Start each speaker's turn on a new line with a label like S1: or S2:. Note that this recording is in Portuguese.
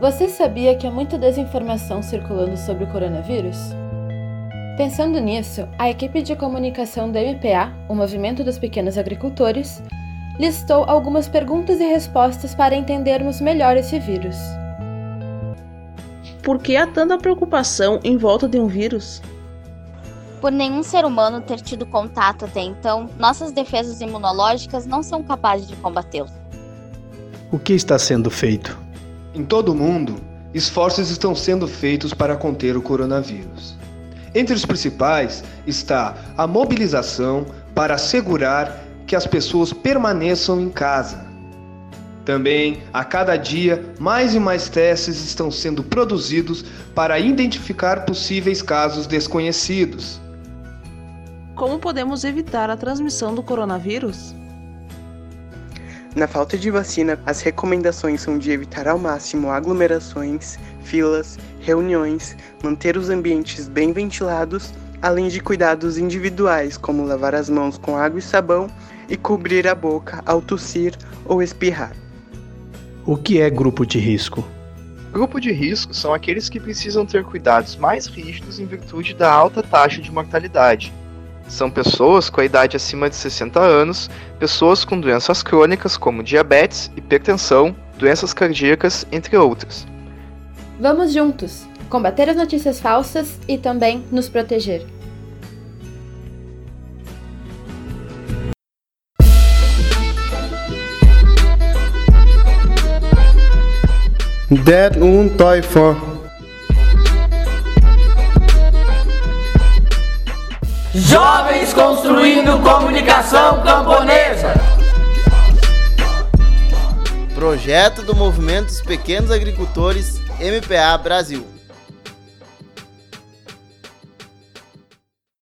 S1: Você sabia que há muita desinformação circulando sobre o coronavírus? Pensando nisso, a equipe de comunicação da MPA, o Movimento dos Pequenos Agricultores, listou algumas perguntas e respostas para entendermos melhor esse vírus.
S2: Por que há tanta preocupação em volta de um vírus?
S3: Por nenhum ser humano ter tido contato até então, nossas defesas imunológicas não são capazes de combatê-lo.
S4: O que está sendo feito?
S5: Em todo o mundo, esforços estão sendo feitos para conter o coronavírus. Entre os principais está a mobilização para assegurar que as pessoas permaneçam em casa. Também, a cada dia, mais e mais testes estão sendo produzidos para identificar possíveis casos desconhecidos.
S2: Como podemos evitar a transmissão do coronavírus?
S6: Na falta de vacina, as recomendações são de evitar ao máximo aglomerações, filas, reuniões, manter os ambientes bem ventilados, além de cuidados individuais, como lavar as mãos com água e sabão e cobrir a boca ao tossir ou espirrar.
S4: O que é grupo de risco?
S7: Grupo de risco são aqueles que precisam ter cuidados mais rígidos em virtude da alta taxa de mortalidade, são pessoas com a idade acima de 60 anos, pessoas com doenças crônicas como diabetes, hipertensão, doenças cardíacas, entre outras.
S1: Vamos juntos combater as notícias falsas e também nos proteger.
S8: Det un Teufel.
S9: Jovens construindo comunicação camponesa.
S10: Projeto do Movimento dos Pequenos Agricultores MPA Brasil.